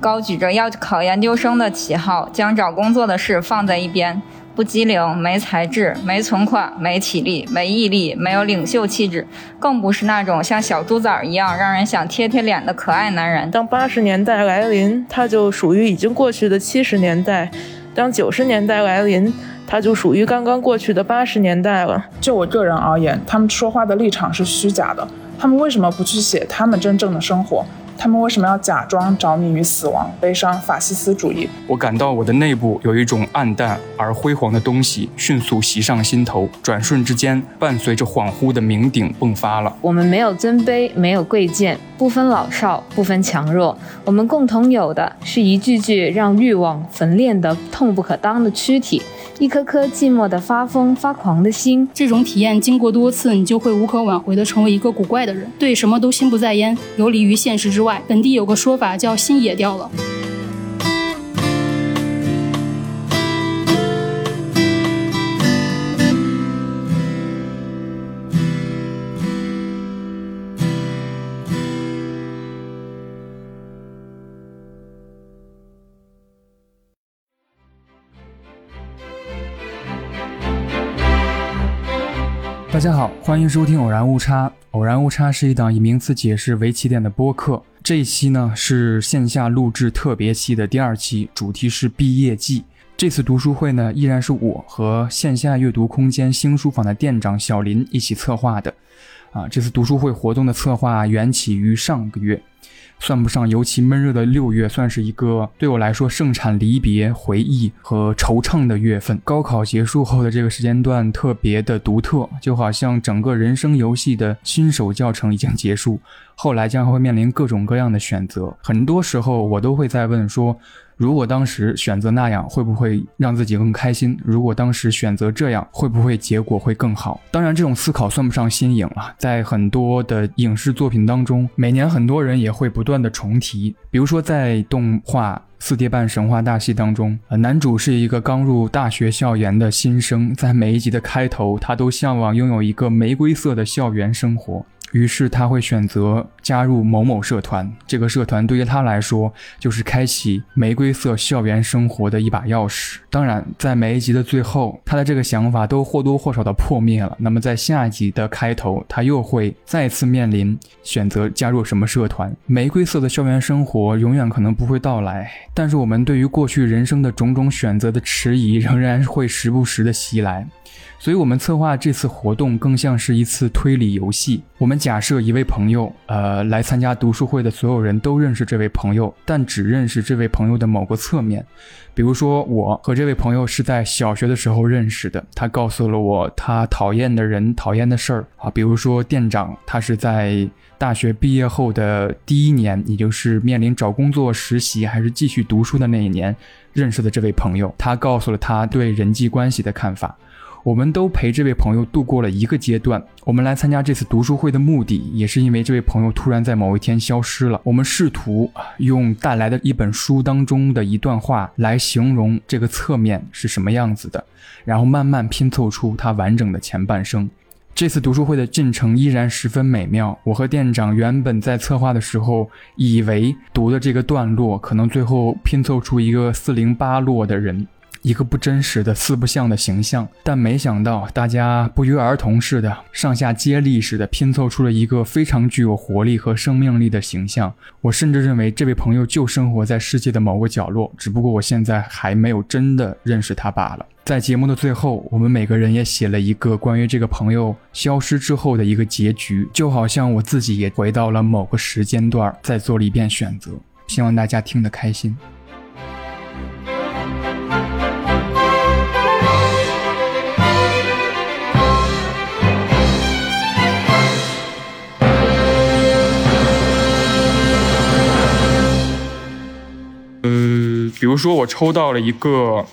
高举着要考研究生的旗号，将找工作的事放在一边。不机灵，没才智，没存款，没体力，没毅力，没有领袖气质，更不是那种像小猪崽儿一样让人想贴贴脸的可爱男人。当八十年代来临，他就属于已经过去的七十年代；当九十年代来临，他就属于刚刚过去的八十年代了。就我个人而言，他们说话的立场是虚假的。他们为什么不去写他们真正的生活？他们为什么要假装着迷于死亡、悲伤、法西斯主义？我感到我的内部有一种暗淡而辉煌的东西迅速袭上心头，转瞬之间，伴随着恍惚的酩酊迸发了。我们没有尊卑，没有贵贱，不分老少，不分强弱。我们共同有的是一具具让欲望焚炼的痛不可当的躯体。一颗颗寂寞的发疯发狂的心，这种体验经过多次，你就会无可挽回的成为一个古怪的人，对什么都心不在焉，游离于现实之外。本地有个说法叫“心野掉了”。大家好，欢迎收听《偶然误差》。《偶然误差》是一档以名词解释为起点的播客。这一期呢是线下录制特别期的第二期，主题是毕业季。这次读书会呢，依然是我和线下阅读空间新书坊的店长小林一起策划的。啊，这次读书会活动的策划缘起于上个月。算不上尤其闷热的六月，算是一个对我来说盛产离别、回忆和惆怅的月份。高考结束后的这个时间段特别的独特，就好像整个人生游戏的新手教程已经结束，后来将会面临各种各样的选择。很多时候，我都会在问说。如果当时选择那样，会不会让自己更开心？如果当时选择这样，会不会结果会更好？当然，这种思考算不上新颖了，在很多的影视作品当中，每年很多人也会不断的重提。比如说，在动画《四叠半神话大戏》当中，呃，男主是一个刚入大学校园的新生，在每一集的开头，他都向往拥有一个玫瑰色的校园生活。于是他会选择加入某某社团，这个社团对于他来说就是开启玫瑰色校园生活的一把钥匙。当然，在每一集的最后，他的这个想法都或多或少的破灭了。那么在下一集的开头，他又会再次面临选择加入什么社团。玫瑰色的校园生活永远可能不会到来，但是我们对于过去人生的种种选择的迟疑，仍然会时不时的袭来。所以，我们策划这次活动更像是一次推理游戏。我们假设一位朋友，呃，来参加读书会的所有人都认识这位朋友，但只认识这位朋友的某个侧面。比如说，我和这位朋友是在小学的时候认识的，他告诉了我他讨厌的人、讨厌的事儿啊。比如说，店长，他是在大学毕业后的第一年，也就是面临找工作、实习还是继续读书的那一年认识的这位朋友，他告诉了他对人际关系的看法。我们都陪这位朋友度过了一个阶段。我们来参加这次读书会的目的，也是因为这位朋友突然在某一天消失了。我们试图用带来的一本书当中的一段话来形容这个侧面是什么样子的，然后慢慢拼凑出他完整的前半生。这次读书会的进程依然十分美妙。我和店长原本在策划的时候，以为读的这个段落可能最后拼凑出一个四零八落的人。一个不真实的四不像的形象，但没想到大家不约而同似的上下接力似的拼凑出了一个非常具有活力和生命力的形象。我甚至认为这位朋友就生活在世界的某个角落，只不过我现在还没有真的认识他罢了。在节目的最后，我们每个人也写了一个关于这个朋友消失之后的一个结局，就好像我自己也回到了某个时间段，再做了一遍选择。希望大家听得开心。比如说，我抽到了一个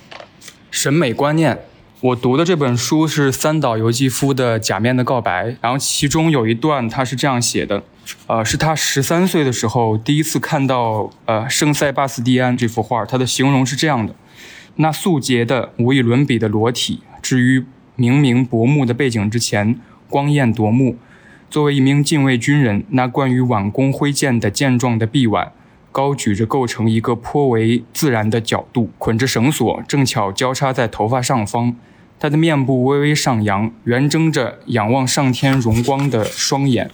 审美观念。我读的这本书是三岛由纪夫的《假面的告白》，然后其中有一段他是这样写的：，呃，是他十三岁的时候第一次看到呃圣塞巴斯蒂安这幅画，他的形容是这样的：，那素洁的、无与伦比的裸体，置于明明薄暮的背景之前，光艳夺目。作为一名禁卫军人，那关于挽弓挥剑的健壮的臂腕。高举着构成一个颇为自然的角度，捆着绳索，正巧交叉在头发上方。他的面部微微上扬，圆睁着仰望上天荣光的双眼，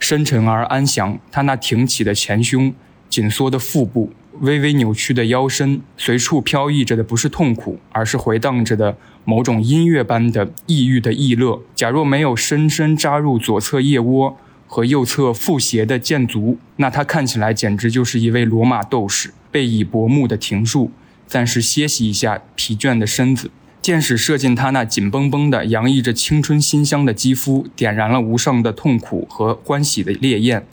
深沉而安详。他那挺起的前胸，紧缩的腹部，微微扭曲的腰身，随处飘逸着的不是痛苦，而是回荡着的某种音乐般的抑郁的逸乐。假若没有深深扎入左侧腋窝和右侧腹斜的箭足，那他看起来简直就是一位罗马斗士，背倚薄暮的庭树，暂时歇息一下疲倦的身子。箭矢射进他那紧绷绷的、洋溢着青春馨香的肌肤，点燃了无上的痛苦和欢喜的烈焰，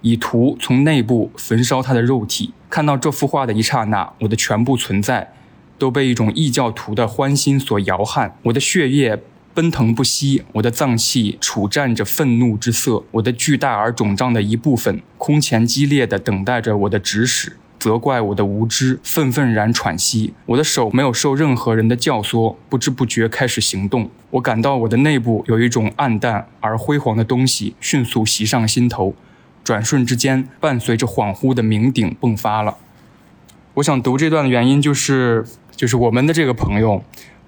以图从内部焚烧他的肉体。看到这幅画的一刹那，我的全部存在都被一种异教徒的欢心所摇撼，我的血液奔腾不息，我的脏器处战着愤怒之色，我的巨大而肿胀的一部分空前激烈地等待着我的指使。责怪我的无知，愤愤然喘息。我的手没有受任何人的教唆，不知不觉开始行动。我感到我的内部有一种暗淡而辉煌的东西迅速袭上心头，转瞬之间，伴随着恍惚的酩酊迸发了。我想读这段的原因就是，就是我们的这个朋友，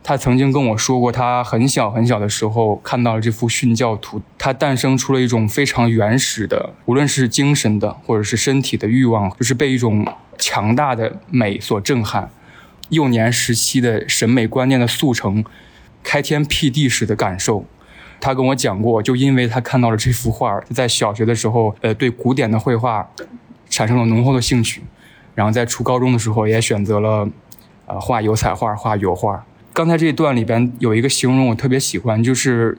他曾经跟我说过，他很小很小的时候看到了这幅殉教图，他诞生出了一种非常原始的，无论是精神的或者是身体的欲望，就是被一种。强大的美所震撼，幼年时期的审美观念的速成，开天辟地时的感受。他跟我讲过，就因为他看到了这幅画，在小学的时候，呃，对古典的绘画产生了浓厚的兴趣。然后在初高中的时候，也选择了呃画油彩画、画油画。刚才这一段里边有一个形容我特别喜欢，就是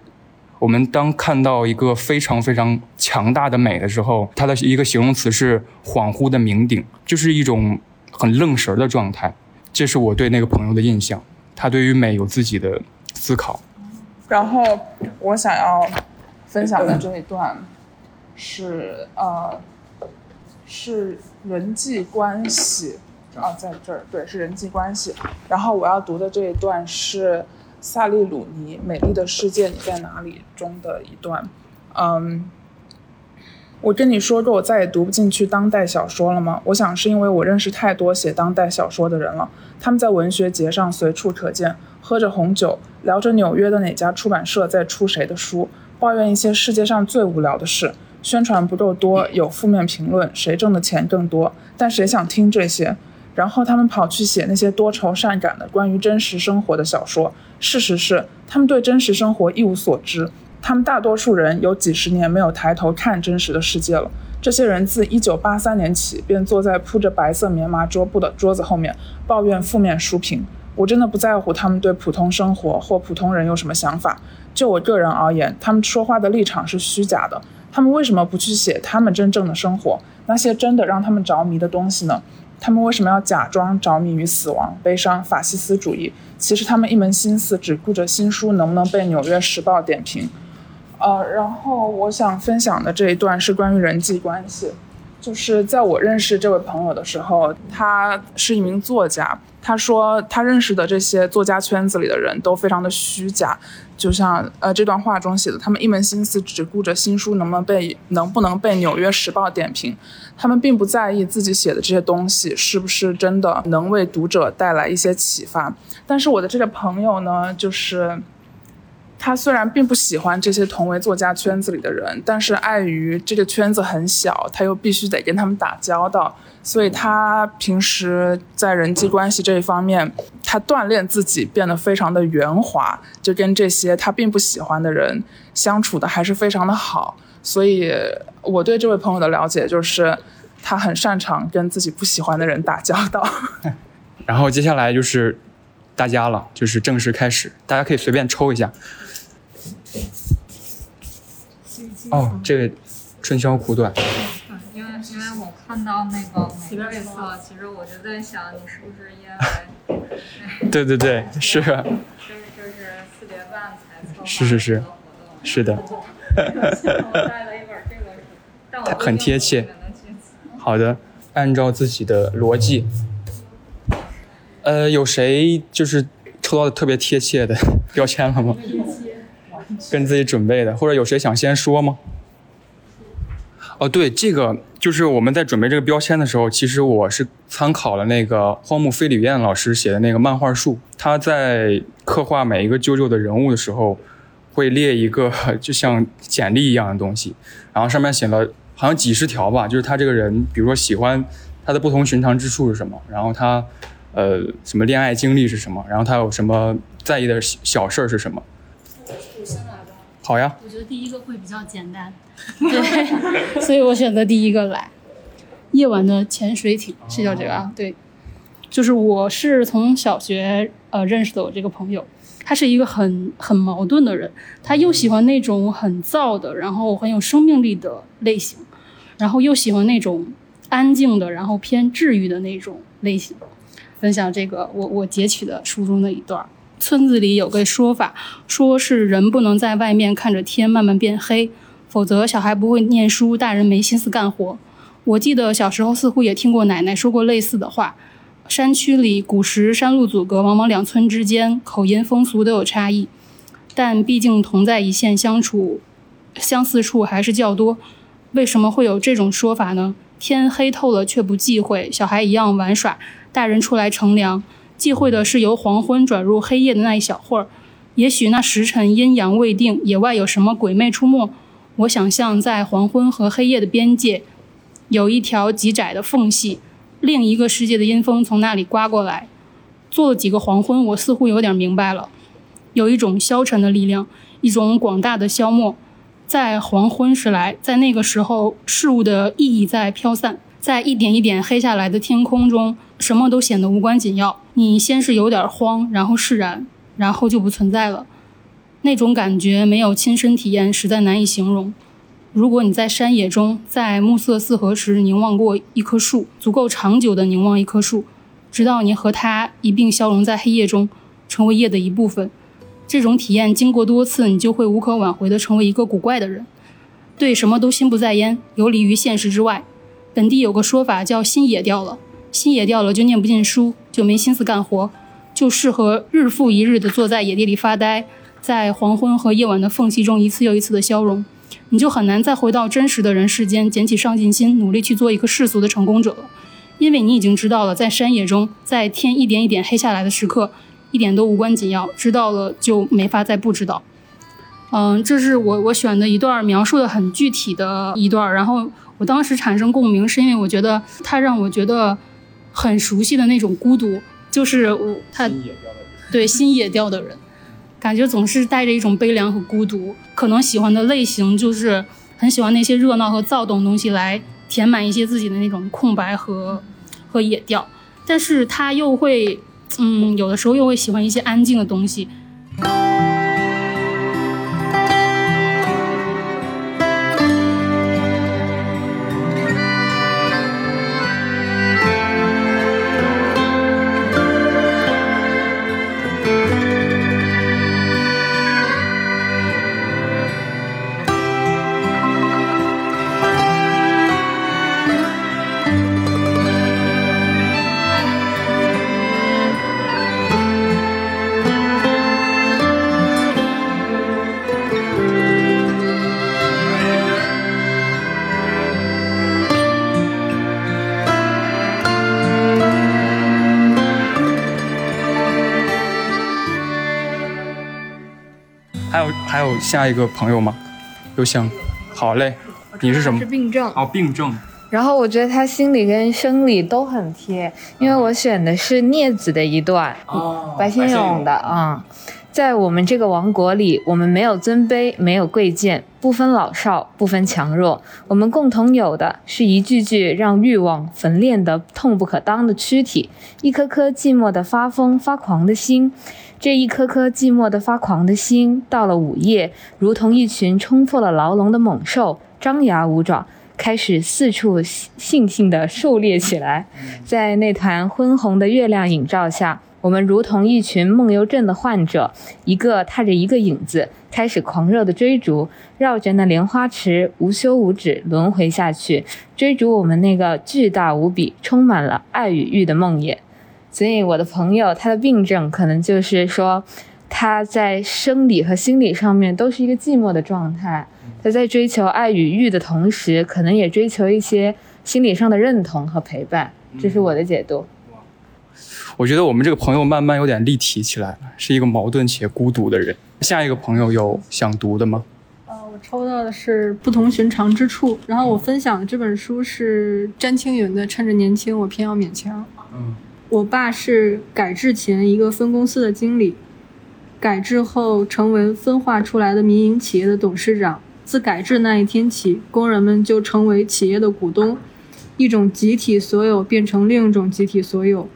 我们当看到一个非常非常强大的美的时候，它的一个形容词是恍惚的酩酊。就是一种很愣神的状态，这是我对那个朋友的印象。他对于美有自己的思考。然后我想要分享的这一段是呃是人际关系啊，在这儿对是人际关系。然后我要读的这一段是萨利鲁尼《美丽的世界你在哪里》中的一段，嗯。我跟你说过，我再也读不进去当代小说了吗？我想是因为我认识太多写当代小说的人了，他们在文学节上随处可见，喝着红酒，聊着纽约的哪家出版社在出谁的书，抱怨一些世界上最无聊的事，宣传不够多，有负面评论，谁挣的钱更多？但谁想听这些？然后他们跑去写那些多愁善感的关于真实生活的小说。事实是，他们对真实生活一无所知。他们大多数人有几十年没有抬头看真实的世界了。这些人自1983年起便坐在铺着白色棉麻桌布的桌子后面，抱怨负面书评。我真的不在乎他们对普通生活或普通人有什么想法。就我个人而言，他们说话的立场是虚假的。他们为什么不去写他们真正的生活，那些真的让他们着迷的东西呢？他们为什么要假装着迷于死亡、悲伤、法西斯主义？其实他们一门心思只顾着新书能不能被《纽约时报》点评。呃，然后我想分享的这一段是关于人际关系，就是在我认识这位朋友的时候，他是一名作家。他说他认识的这些作家圈子里的人都非常的虚假，就像呃这段话中写的，他们一门心思只顾着新书能不能被能不能被《纽约时报》点评，他们并不在意自己写的这些东西是不是真的能为读者带来一些启发。但是我的这个朋友呢，就是。他虽然并不喜欢这些同为作家圈子里的人，但是碍于这个圈子很小，他又必须得跟他们打交道，所以他平时在人际关系这一方面，他锻炼自己变得非常的圆滑，就跟这些他并不喜欢的人相处的还是非常的好。所以我对这位朋友的了解就是，他很擅长跟自己不喜欢的人打交道。然后接下来就是大家了，就是正式开始，大家可以随便抽一下。哦，这个春宵苦短。因为因为我看到那个玫瑰色，其实我就在想，你是不是因为？对对对，是。就是就是四点半才策是是是，是的。我带了一本这个但我很贴切。好的，按照自己的逻辑。呃，有谁就是抽到的特别贴切的标签了吗？跟自己准备的，或者有谁想先说吗？哦，对，这个就是我们在准备这个标签的时候，其实我是参考了那个荒木飞吕彦老师写的那个漫画书。他在刻画每一个舅舅的人物的时候，会列一个就像简历一样的东西，然后上面写了好像几十条吧，就是他这个人，比如说喜欢他的不同寻常之处是什么，然后他呃什么恋爱经历是什么，然后他有什么在意的小事儿是什么。好呀。我觉得第一个会比较简单，对，所以我选择第一个来。夜晚的潜水艇是叫这个啊？对，就是我是从小学呃认识的我这个朋友，他是一个很很矛盾的人，他又喜欢那种很燥的，然后很有生命力的类型，然后又喜欢那种安静的，然后偏治愈的那种类型。分享这个我我截取的书中的一段。村子里有个说法，说是人不能在外面看着天慢慢变黑，否则小孩不会念书，大人没心思干活。我记得小时候似乎也听过奶奶说过类似的话。山区里古时山路阻隔，往往两村之间口音风俗都有差异，但毕竟同在一线，相处相似处还是较多。为什么会有这种说法呢？天黑透了却不忌讳，小孩一样玩耍，大人出来乘凉。忌讳的是由黄昏转入黑夜的那一小会儿，也许那时辰阴阳未定，野外有什么鬼魅出没。我想象在黄昏和黑夜的边界，有一条极窄的缝隙，另一个世界的阴风从那里刮过来。做了几个黄昏，我似乎有点明白了，有一种消沉的力量，一种广大的消磨，在黄昏时来，在那个时候，事物的意义在飘散，在一点一点黑下来的天空中。什么都显得无关紧要。你先是有点慌，然后释然，然后就不存在了。那种感觉没有亲身体验，实在难以形容。如果你在山野中，在暮色四合时凝望过一棵树，足够长久的凝望一棵树，直到你和它一并消融在黑夜中，成为夜的一部分。这种体验经过多次，你就会无可挽回的成为一个古怪的人，对什么都心不在焉，游离于现实之外。本地有个说法叫“心野掉了”。心野掉了，就念不进书，就没心思干活，就适合日复一日的坐在野地里发呆，在黄昏和夜晚的缝隙中一次又一次的消融，你就很难再回到真实的人世间，捡起上进心，努力去做一个世俗的成功者了，因为你已经知道了，在山野中，在天一点一点黑下来的时刻，一点都无关紧要，知道了就没法再不知道。嗯，这是我我选的一段描述的很具体的一段，然后我当时产生共鸣，是因为我觉得他让我觉得。很熟悉的那种孤独，就是我他对新野调的人，感觉总是带着一种悲凉和孤独。可能喜欢的类型就是很喜欢那些热闹和躁动的东西，来填满一些自己的那种空白和和野调。但是他又会，嗯，有的时候又会喜欢一些安静的东西。有下一个朋友吗？有想，好嘞，你是什么？是病症哦，病症。然后我觉得他心理跟生理都很贴，因为我选的是镊子的一段，白先勇的啊。在我们这个王国里，我们没有尊卑，没有贵贱，不分老少，不分强弱，我们共同有的是一具具让欲望焚炼的痛不可当的躯体，一颗颗寂寞的发疯发狂的心。这一颗颗寂寞的发狂的心，到了午夜，如同一群冲破了牢笼的猛兽，张牙舞爪，开始四处悻悻地狩猎起来。在那团昏红的月亮映照下。我们如同一群梦游症的患者，一个踏着一个影子，开始狂热的追逐，绕着那莲花池无休无止轮回下去，追逐我们那个巨大无比、充满了爱与欲的梦魇。所以，我的朋友他的病症可能就是说，他在生理和心理上面都是一个寂寞的状态。他在追求爱与欲的同时，可能也追求一些心理上的认同和陪伴。这是我的解读。我觉得我们这个朋友慢慢有点立体起来了，是一个矛盾且孤独的人。下一个朋友有想读的吗？呃，我抽到的是不同寻常之处，然后我分享的这本书是詹青云的《趁着年轻，我偏要勉强》。嗯，我爸是改制前一个分公司的经理，改制后成为分化出来的民营企业的董事长。自改制那一天起，工人们就成为企业的股东，一种集体所有变成另一种集体所有。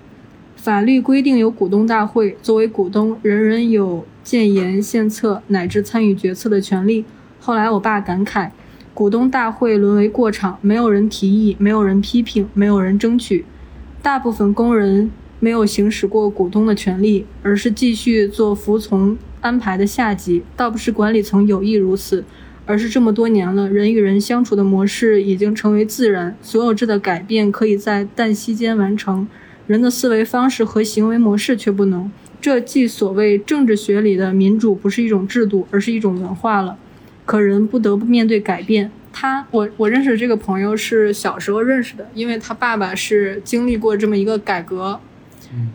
法律规定有股东大会，作为股东，人人有建言献策乃至参与决策的权利。后来我爸感慨，股东大会沦为过场，没有人提议，没有人批评，没有人争取。大部分工人没有行使过股东的权利，而是继续做服从安排的下级。倒不是管理层有意如此，而是这么多年了，人与人相处的模式已经成为自然，所有制的改变可以在旦夕间完成。人的思维方式和行为模式却不能，这即所谓政治学里的民主不是一种制度，而是一种文化了。可人不得不面对改变。他，我我认识这个朋友是小时候认识的，因为他爸爸是经历过这么一个改革，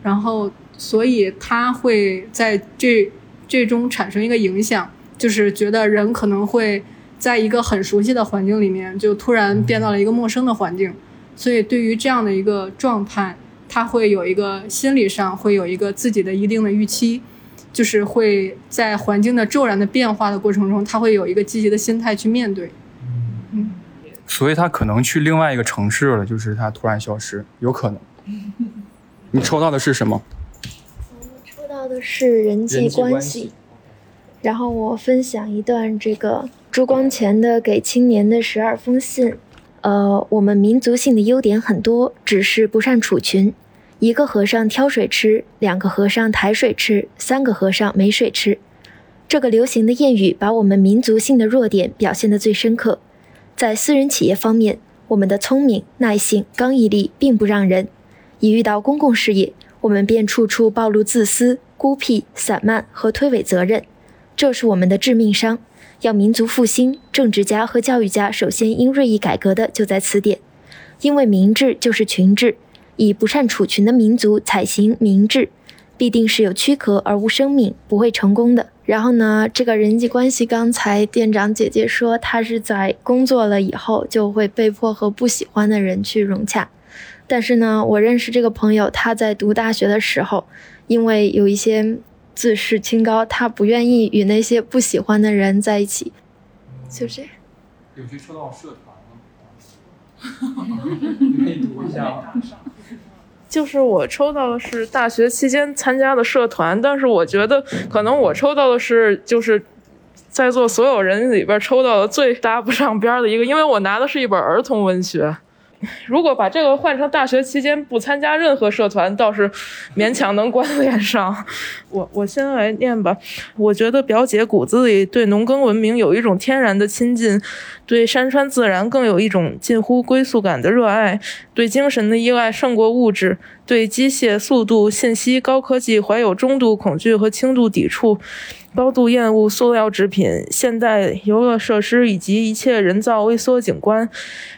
然后所以他会在这这中产生一个影响，就是觉得人可能会在一个很熟悉的环境里面，就突然变到了一个陌生的环境，所以对于这样的一个状态。他会有一个心理上会有一个自己的一定的预期，就是会在环境的骤然的变化的过程中，他会有一个积极的心态去面对。嗯，所以他可能去另外一个城市了，就是他突然消失，有可能。你抽到的是什么？我抽到的是人际关系。然后我分享一段这个朱光潜的《给青年的十二封信》。呃，我们民族性的优点很多，只是不善处群。一个和尚挑水吃，两个和尚抬水吃，三个和尚没水吃。这个流行的谚语把我们民族性的弱点表现得最深刻。在私人企业方面，我们的聪明、耐性、刚毅力并不让人；一遇到公共事业，我们便处处暴露自私、孤僻、散漫和推诿责任，这是我们的致命伤。要民族复兴，政治家和教育家首先应锐意改革的就在此点，因为民治就是群治，以不善处群的民族采行民治，必定是有躯壳而无生命，不会成功的。然后呢，这个人际关系，刚才店长姐姐说，她是在工作了以后就会被迫和不喜欢的人去融洽，但是呢，我认识这个朋友，他在读大学的时候，因为有一些。自视清高，他不愿意与那些不喜欢的人在一起，就这样。有谁抽到社团吗？你可以读一下。就是我抽到的是大学期间参加的社团，但是我觉得可能我抽到的是就是在座所有人里边抽到的最搭不上边的一个，因为我拿的是一本儿童文学。如果把这个换成大学期间不参加任何社团，倒是勉强能关联上。我我先来念吧。我觉得表姐骨子里对农耕文明有一种天然的亲近，对山川自然更有一种近乎归宿感的热爱，对精神的依赖胜过物质，对机械、速度、信息、高科技怀有中度恐惧和轻度抵触。高度厌恶塑料制品、现代游乐设施以及一切人造微缩景观。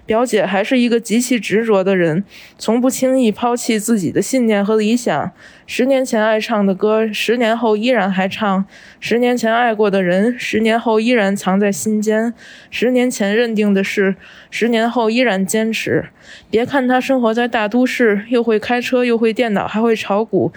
表姐还是一个极其执着的人，从不轻易抛弃自己的信念和理想。十年前爱唱的歌，十年后依然还唱；十年前爱过的人，十年后依然藏在心间；十年前认定的事，十年后依然坚持。别看他生活在大都市，又会开车，又会电脑，还会炒股，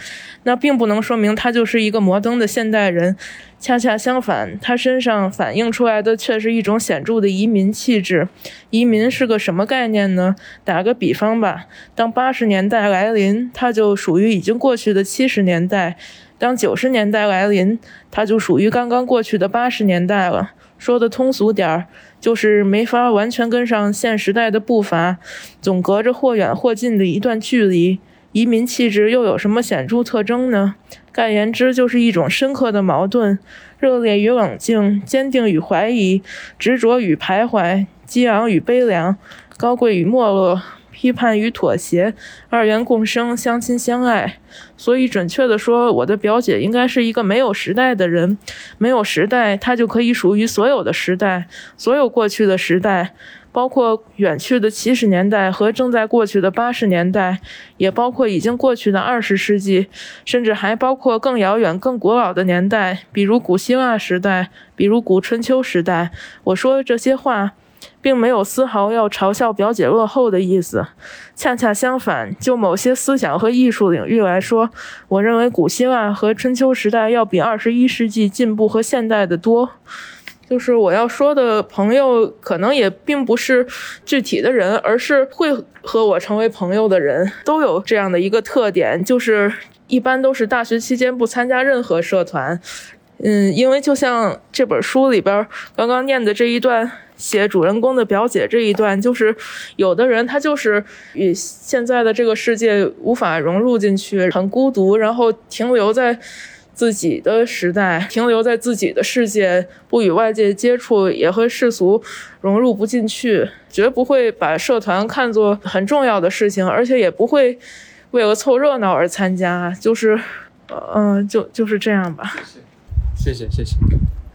那并不能说明他就是一个摩登的现代人。恰恰相反，他身上反映出来的却是一种显著的移民气质。移民是个什么概念呢？打个比方吧，当八十年代来临，他就属于已经过去的七十年代；当九十年代来临，他就属于刚刚过去的八十年代了。说的通俗点儿，就是没法完全跟上现时代的步伐，总隔着或远或近的一段距离。移民气质又有什么显著特征呢？概言之，就是一种深刻的矛盾：热烈与冷静，坚定与怀疑，执着与徘徊，激昂与悲凉，高贵与没落，批判与妥协，二元共生，相亲相爱。所以，准确地说，我的表姐应该是一个没有时代的人。没有时代，她就可以属于所有的时代，所有过去的时代。包括远去的七十年代和正在过去的八十年代，也包括已经过去的二十世纪，甚至还包括更遥远、更古老的年代，比如古希腊时代，比如古春秋时代。我说这些话，并没有丝毫要嘲笑表姐落后的意思，恰恰相反，就某些思想和艺术领域来说，我认为古希腊和春秋时代要比二十一世纪进步和现代的多。就是我要说的朋友，可能也并不是具体的人，而是会和我成为朋友的人，都有这样的一个特点，就是一般都是大学期间不参加任何社团。嗯，因为就像这本书里边刚刚念的这一段，写主人公的表姐这一段，就是有的人他就是与现在的这个世界无法融入进去，很孤独，然后停留在。自己的时代，停留在自己的世界，不与外界接触，也和世俗融入不进去，绝不会把社团看作很重要的事情，而且也不会为了凑热闹而参加。就是，嗯，就就是这样吧。谢谢，谢谢。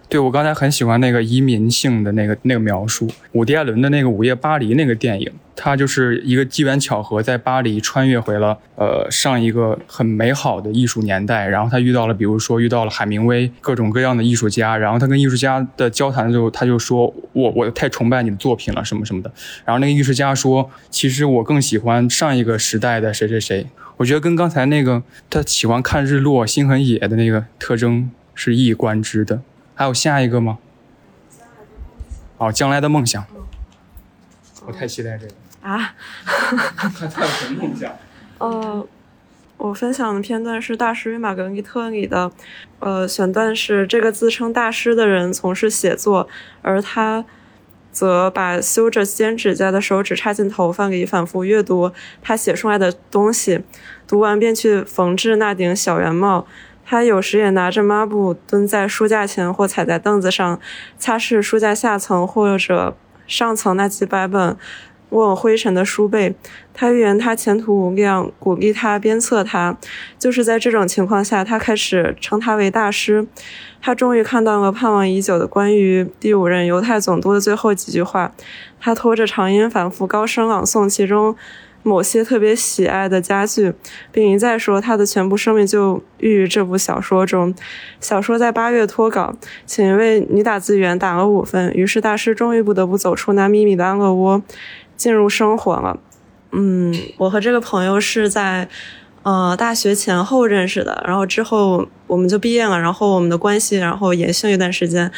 对我刚才很喜欢那个移民性的那个那个描述，伍迪·艾伦的那个《午夜巴黎》那个电影，它就是一个机缘巧合，在巴黎穿越回了呃上一个很美好的艺术年代，然后他遇到了，比如说遇到了海明威，各种各样的艺术家，然后他跟艺术家的交谈的时候，他就说我我太崇拜你的作品了，什么什么的，然后那个艺术家说，其实我更喜欢上一个时代的谁谁谁，我觉得跟刚才那个他喜欢看日落、心很野的那个特征是一以贯之的。还有下一个吗？哦，将来的梦想。我太期待这个啊！他他有什么梦想？呃，我分享的片段是《大师与玛格丽特》里的，呃，选段是这个自称大师的人从事写作，而他则把修着尖指甲的手指插进头发里，反复阅读他写出来的东西，读完便去缝制那顶小圆帽。他有时也拿着抹布蹲在书架前，或踩在凳子上，擦拭书架下层或者上层那几百本握灰尘的书背。他预言他前途无量，鼓励他鞭策他。就是在这种情况下，他开始称他为大师。他终于看到了盼望已久的关于第五任犹太总督的最后几句话。他拖着长音，反复高声朗诵其中。某些特别喜爱的家具，并一再说他的全部生命就寓于这部小说中。小说在八月脱稿，请一位女打字员打了五分，于是大师终于不得不走出那秘密的安乐窝，进入生活了。嗯，我和这个朋友是在呃大学前后认识的，然后之后我们就毕业了，然后我们的关系然后延续一段时间。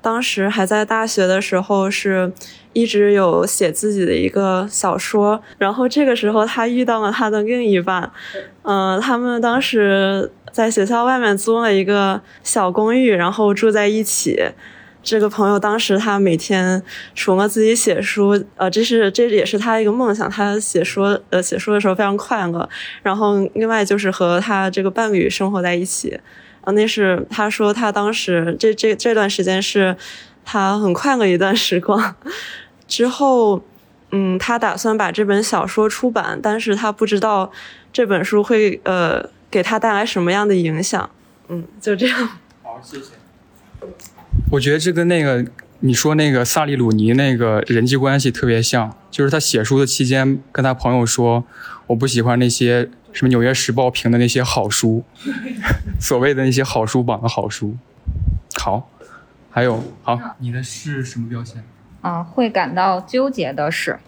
当时还在大学的时候是。一直有写自己的一个小说，然后这个时候他遇到了他的另一半，嗯，他们当时在学校外面租了一个小公寓，然后住在一起。这个朋友当时他每天除了自己写书，呃，这是这也是他一个梦想，他写书呃写书的时候非常快乐。然后另外就是和他这个伴侣生活在一起，啊，那是他说他当时这这这段时间是他很快乐一段时光。之后，嗯，他打算把这本小说出版，但是他不知道这本书会呃给他带来什么样的影响。嗯，就这样。好，谢谢。我觉得这跟那个你说那个萨利鲁尼那个人际关系特别像，就是他写书的期间跟他朋友说，我不喜欢那些什么《纽约时报》评的那些好书，所谓的那些好书榜的好书。好，还有好，你的是什么标签？啊，会感到纠结的事。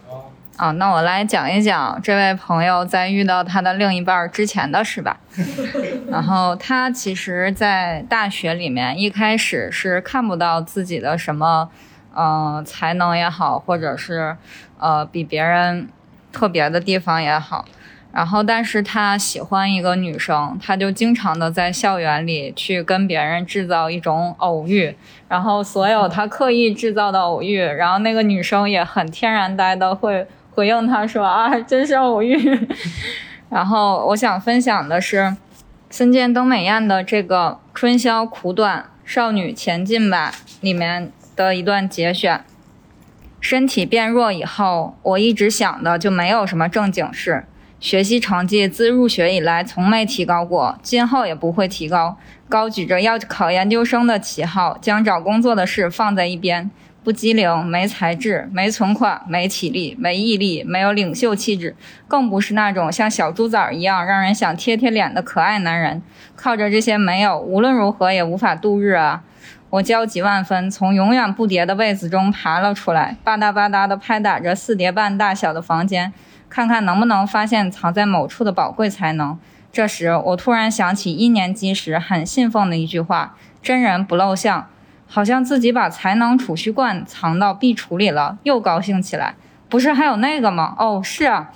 啊，那我来讲一讲这位朋友在遇到他的另一半之前的事吧。然后他其实，在大学里面一开始是看不到自己的什么，呃，才能也好，或者是呃比别人特别的地方也好。然后，但是他喜欢一个女生，他就经常的在校园里去跟别人制造一种偶遇，然后所有他刻意制造的偶遇，然后那个女生也很天然呆的会回应他说啊，真是偶遇。然后我想分享的是，森见登美彦的这个《春宵苦短，少女前进吧》里面的一段节选：身体变弱以后，我一直想的就没有什么正经事。学习成绩自入学以来从没提高过，今后也不会提高。高举着要考研究生的旗号，将找工作的事放在一边，不机灵，没才智，没存款，没体力，没毅力，没有领袖气质，更不是那种像小猪崽儿一样让人想贴贴脸的可爱男人。靠着这些没有，无论如何也无法度日啊！我焦急万分，从永远不叠的被子中爬了出来，吧嗒吧嗒地拍打着四叠半大小的房间，看看能不能发现藏在某处的宝贵才能。这时，我突然想起一年级时很信奉的一句话：“真人不露相。”好像自己把才能储蓄罐藏到壁橱里了，又高兴起来。不是还有那个吗？哦，是啊。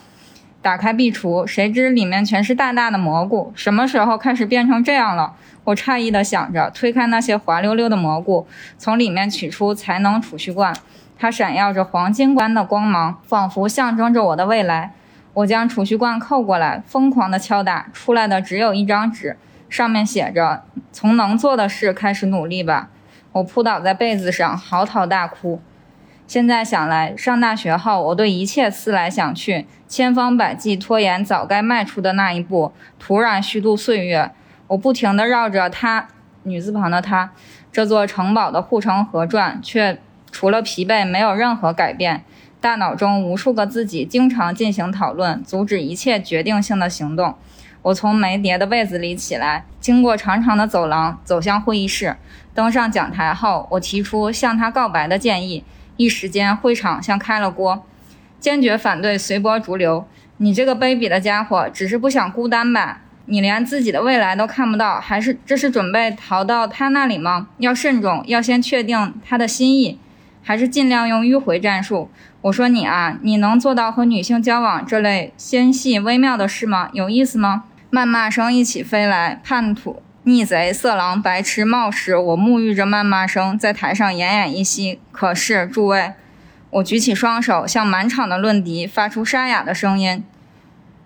打开壁橱，谁知里面全是大大的蘑菇。什么时候开始变成这样了？我诧异地想着，推开那些滑溜溜的蘑菇，从里面取出才能储蓄罐。它闪耀着黄金般的光芒，仿佛象征着我的未来。我将储蓄罐扣过来，疯狂地敲打，出来的只有一张纸，上面写着：“从能做的事开始努力吧。”我扑倒在被子上，嚎啕大哭。现在想来，上大学后，我对一切思来想去，千方百计拖延早该迈出的那一步，徒然虚度岁月。我不停地绕着他（女字旁的他）这座城堡的护城河转，却除了疲惫，没有任何改变。大脑中无数个自己经常进行讨论，阻止一切决定性的行动。我从没叠的被子里起来，经过长长的走廊，走向会议室。登上讲台后，我提出向他告白的建议。一时间，会场像开了锅，坚决反对随波逐流。你这个卑鄙的家伙，只是不想孤单吧？你连自己的未来都看不到，还是这是准备逃到他那里吗？要慎重，要先确定他的心意，还是尽量用迂回战术？我说你啊，你能做到和女性交往这类纤细微妙的事吗？有意思吗？谩骂声一起飞来，叛徒。逆贼、色狼、白痴、冒失，我沐浴着谩骂声，在台上奄奄一息。可是，诸位，我举起双手，向满场的论敌发出沙哑的声音：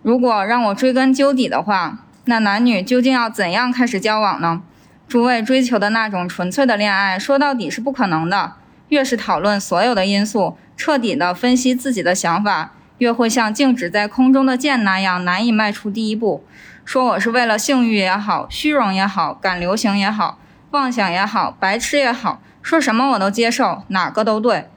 如果让我追根究底的话，那男女究竟要怎样开始交往呢？诸位追求的那种纯粹的恋爱，说到底是不可能的。越是讨论所有的因素，彻底的分析自己的想法，越会像静止在空中的箭那样难以迈出第一步。说我是为了性欲也好，虚荣也好，赶流行也好，妄想也好，白痴也好，说什么我都接受，哪个都对。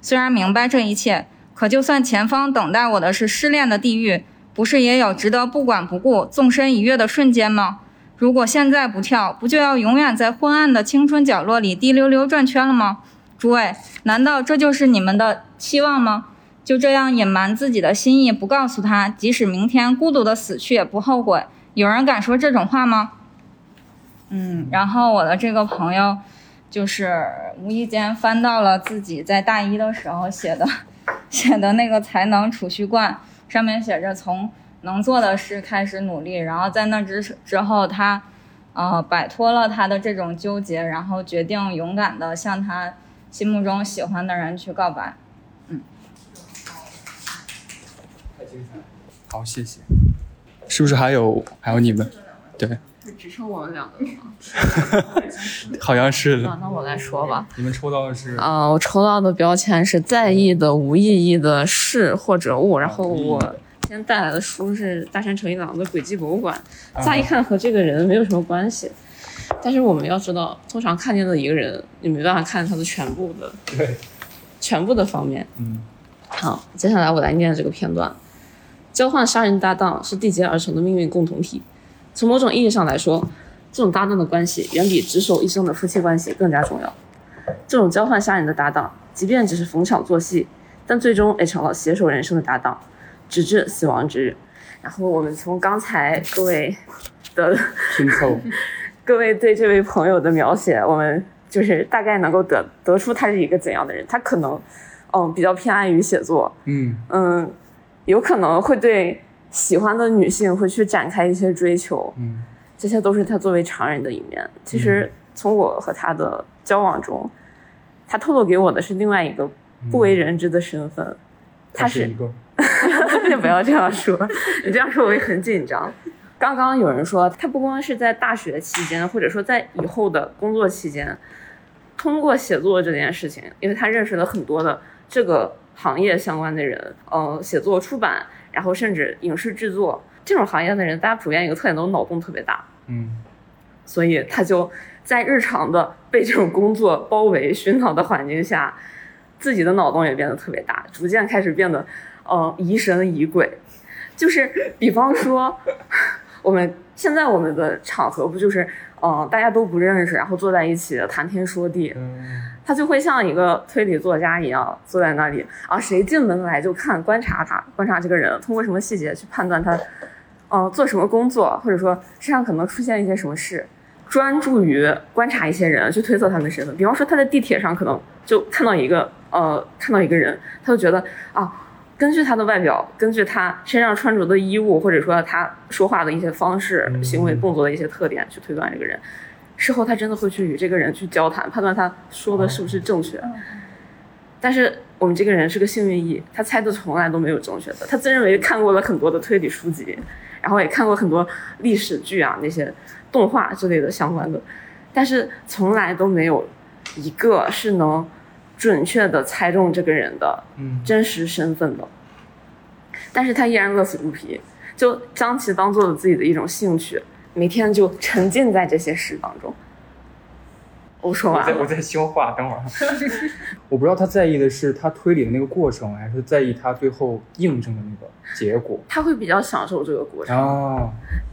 虽然明白这一切，可就算前方等待我的是失恋的地狱，不是也有值得不管不顾、纵身一跃的瞬间吗？如果现在不跳，不就要永远在昏暗的青春角落里滴溜溜转圈了吗？诸位，难道这就是你们的期望吗？就这样隐瞒自己的心意，不告诉他，即使明天孤独的死去也不后悔。有人敢说这种话吗？嗯，然后我的这个朋友，就是无意间翻到了自己在大一的时候写的，写的那个才能储蓄罐，上面写着从能做的事开始努力。然后在那之之后，他呃摆脱了他的这种纠结，然后决定勇敢的向他心目中喜欢的人去告白。嗯，太精彩，好，谢谢。是不是还有还有你们？对，只剩我们两个了吗？好像是的。那我来说吧。你们抽到的是？啊，我抽到的标签是在意的无意义的事或者物。然后我今天带来的书是大山诚一郎的《轨迹博物馆》，乍一看和这个人没有什么关系，但是我们要知道，通常看见的一个人，你没办法看他的全部的，对，全部的方面。嗯。好，接下来我来念这个片段。交换杀人搭档是缔结而成的命运共同体。从某种意义上来说，这种搭档的关系远比执手一生的夫妻关系更加重要。这种交换杀人的搭档，即便只是逢场作戏，但最终也成了携手人生的搭档，直至死亡之日。然后我们从刚才各位的拼凑，各位对这位朋友的描写，我们就是大概能够得得出他是一个怎样的人。他可能，嗯，比较偏爱于写作，嗯嗯。有可能会对喜欢的女性会去展开一些追求，嗯，这些都是他作为常人的一面。其实从我和他的交往中，他透露给我的是另外一个不为人知的身份。他是一个，你 不要这样说，你这样说我会很紧张。刚刚有人说他不光是在大学期间，或者说在以后的工作期间，通过写作这件事情，因为他认识了很多的这个。行业相关的人，呃，写作、出版，然后甚至影视制作这种行业的人，大家普遍一个特点都脑洞特别大，嗯，所以他就在日常的被这种工作包围、熏陶的环境下，自己的脑洞也变得特别大，逐渐开始变得，呃，疑神疑鬼。就是比方说，我们现在我们的场合不就是，呃，大家都不认识，然后坐在一起谈天说地，他就会像一个推理作家一样坐在那里，啊，谁进门来就看观察他，观察这个人，通过什么细节去判断他，呃，做什么工作，或者说身上可能出现一些什么事。专注于观察一些人，去推测他们的身份。比方说，他在地铁上可能就看到一个呃，看到一个人，他就觉得啊，根据他的外表，根据他身上穿着的衣物，或者说他说话的一些方式、行为动作的一些特点，去推断这个人。事后他真的会去与这个人去交谈，判断他说的是不是正确。但是我们这个人是个幸运一，他猜的从来都没有正确的。他自认为看过了很多的推理书籍，然后也看过很多历史剧啊那些。动画之类的相关的，但是从来都没有一个是能准确的猜中这个人的真实身份的。但是他依然乐此不疲，就将其当做了自己的一种兴趣，每天就沉浸在这些事当中。我说完了，我在消化，等会儿。我不知道他在意的是他推理的那个过程，还是在意他最后印证的那个结果。他会比较享受这个过程哦，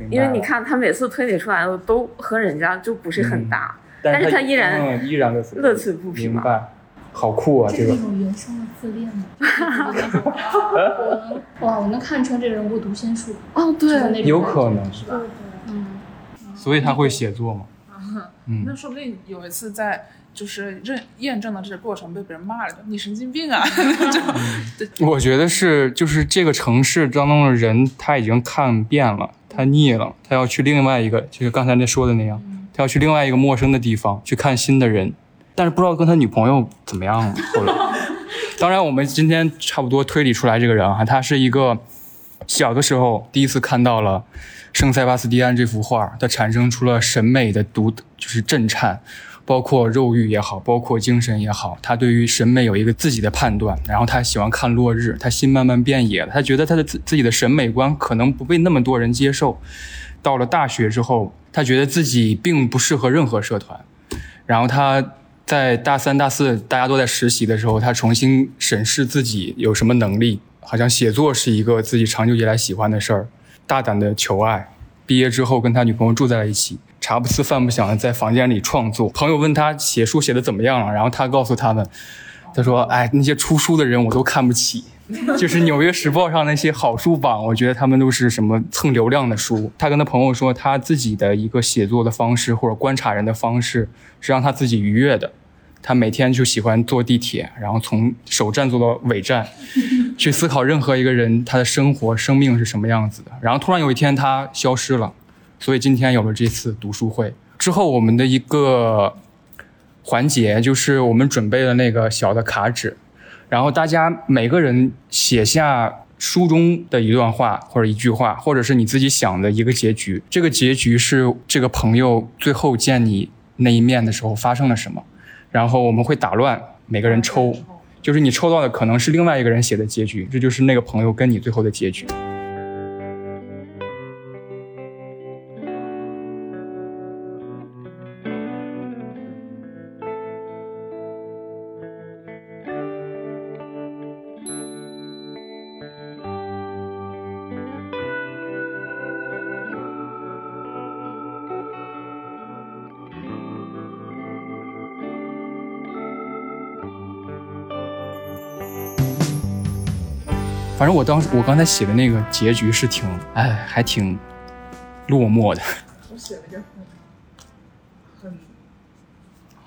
因为你看他每次推理出来的都和人家就不是很搭，但是他依然依然乐此不疲。明白，好酷啊！这个。这种原生的自恋吗？哇，我能看出这人物读心术。哦，对，有可能是吧？嗯。所以他会写作吗？嗯，那说不定有一次在就是认验证的这个过程被别人骂了，你神经病啊！我觉得是，就是这个城市当中的人他已经看遍了，他腻了，他要去另外一个，就是刚才那说的那样，他要去另外一个陌生的地方去看新的人，但是不知道跟他女朋友怎么样 了。后来，当然我们今天差不多推理出来这个人啊，他是一个小的时候第一次看到了。圣塞巴斯蒂安这幅画，他产生出了审美的独，就是震颤，包括肉欲也好，包括精神也好，他对于审美有一个自己的判断。然后他喜欢看落日，他心慢慢变野了。他觉得他的自自己的审美观可能不被那么多人接受。到了大学之后，他觉得自己并不适合任何社团。然后他在大三、大四大家都在实习的时候，他重新审视自己有什么能力，好像写作是一个自己长久以来喜欢的事儿。大胆的求爱，毕业之后跟他女朋友住在了一起，茶不思饭不想的在房间里创作。朋友问他写书写的怎么样了，然后他告诉他们，他说：“哎，那些出书的人我都看不起，就是《纽约时报》上那些好书榜，我觉得他们都是什么蹭流量的书。”他跟他朋友说，他自己的一个写作的方式或者观察人的方式是让他自己愉悦的。他每天就喜欢坐地铁，然后从首站坐到尾站，去思考任何一个人他的生活、生命是什么样子的。然后突然有一天他消失了，所以今天有了这次读书会之后，我们的一个环节就是我们准备了那个小的卡纸，然后大家每个人写下书中的一段话或者一句话，或者是你自己想的一个结局。这个结局是这个朋友最后见你那一面的时候发生了什么。然后我们会打乱，每个人抽，就是你抽到的可能是另外一个人写的结局，这就是那个朋友跟你最后的结局。反正我当时我刚才写的那个结局是挺，哎，还挺落寞的。我写了一个很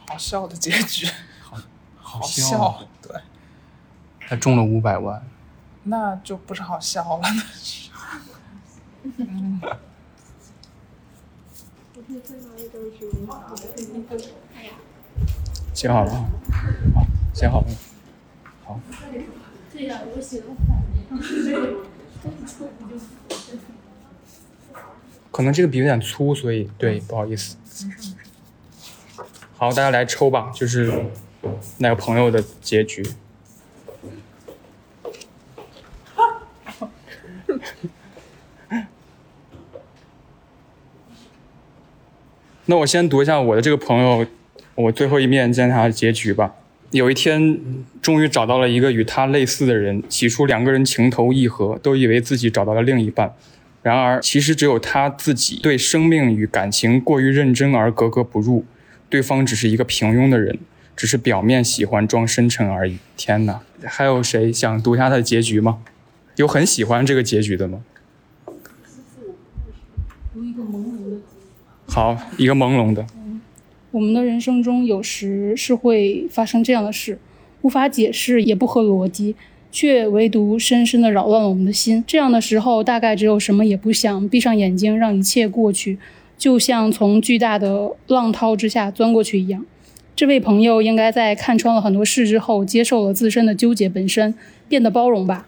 好笑的结局，好好笑，对。他中了五百万，那就不是好笑了。嗯。写好了，好，写好了，好。对呀，我写的可能这个笔有点粗，所以对，不好意思。好，大家来抽吧，就是那个朋友的结局。那我先读一下我的这个朋友，我最后一面见他的结局吧。有一天终于找到了一个与他类似的人，起初两个人情投意合，都以为自己找到了另一半。然而，其实只有他自己对生命与感情过于认真而格格不入，对方只是一个平庸的人，只是表面喜欢装深沉而已。天哪！还有谁想读一下他的结局吗？有很喜欢这个结局的吗？好，一个朦胧的。我们的人生中有时是会发生这样的事，无法解释，也不合逻辑，却唯独深深的扰乱了我们的心。这样的时候，大概只有什么也不想，闭上眼睛，让一切过去，就像从巨大的浪涛之下钻过去一样。这位朋友应该在看穿了很多事之后，接受了自身的纠结本身，变得包容吧。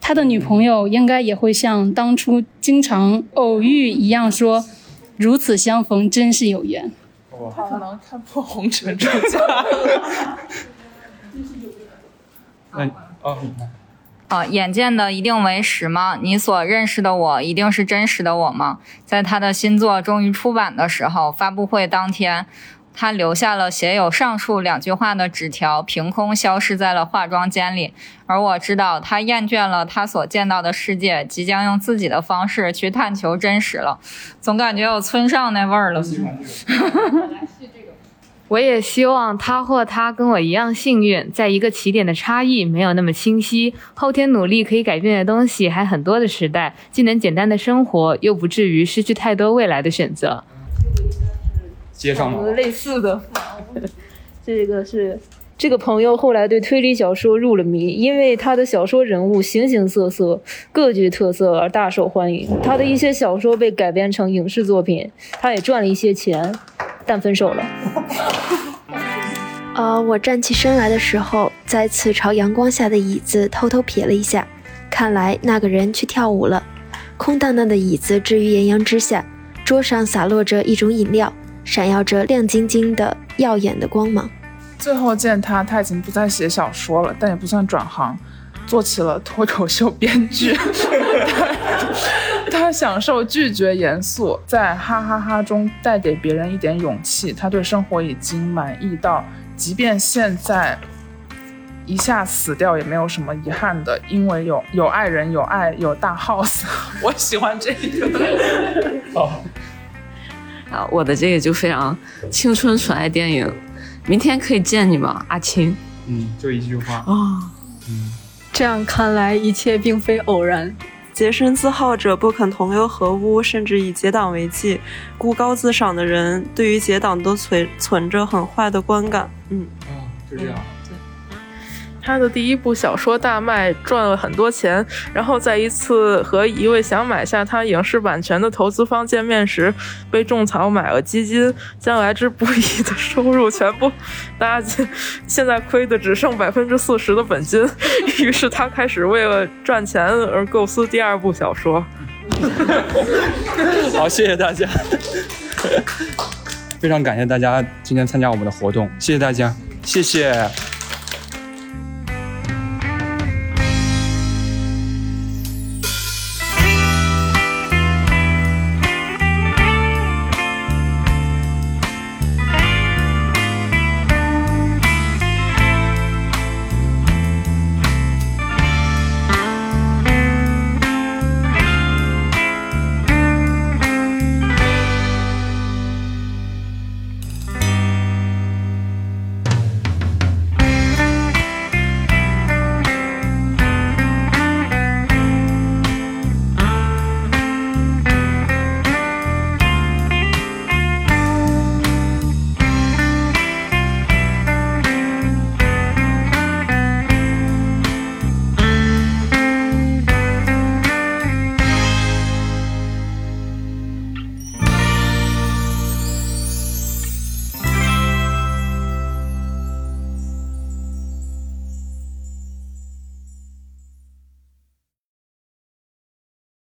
他的女朋友应该也会像当初经常偶遇一样说：“如此相逢，真是有缘。”他可能 看破红尘出家。那哦，你看。啊，眼见的一定为实吗？你所认识的我一定是真实的我吗？在他的新作终于出版的时候，发布会当天，他留下了写有上述两句话的纸条，凭空消失在了化妆间里。而我知道，他厌倦了他所见到的世界，即将用自己的方式去探求真实了。总感觉有村上那味儿了。我也希望他或她跟我一样幸运，在一个起点的差异没有那么清晰，后天努力可以改变的东西还很多的时代，既能简单的生活，又不至于失去太多未来的选择。接上了。类似的，这个是这个朋友后来对推理小说入了迷，因为他的小说人物形形色色、各具特色而大受欢迎。他的一些小说被改编成影视作品，他也赚了一些钱，但分手了。呃，我站起身来的时候，再次朝阳光下的椅子偷偷瞥了一下，看来那个人去跳舞了。空荡荡的椅子置于艳阳之下，桌上洒落着一种饮料，闪耀着亮晶晶的耀眼的光芒。最后见他，他已经不再写小说了，但也不算转行，做起了脱口秀编剧。他享受拒绝严肃，在哈哈哈中带给别人一点勇气。他对生活已经满意到，即便现在一下死掉也没有什么遗憾的，因为有有爱人，有爱，有大 house。我喜欢这个。好，啊，我的这个就非常青春纯爱电影。明天可以见你吗，阿青？嗯，就一句话啊。嗯，这样看来，一切并非偶然。洁身自好者不肯同流合污，甚至以结党为忌。孤高自赏的人，对于结党都存存着很坏的观感。嗯，啊，就这样。他的第一部小说大卖，赚了很多钱。然后在一次和一位想买下他影视版权的投资方见面时，被种草买了基金，将来之不易的收入全部搭进，现在亏的只剩百分之四十的本金。于是他开始为了赚钱而构思第二部小说。好，谢谢大家，非常感谢大家今天参加我们的活动，谢谢大家，谢谢。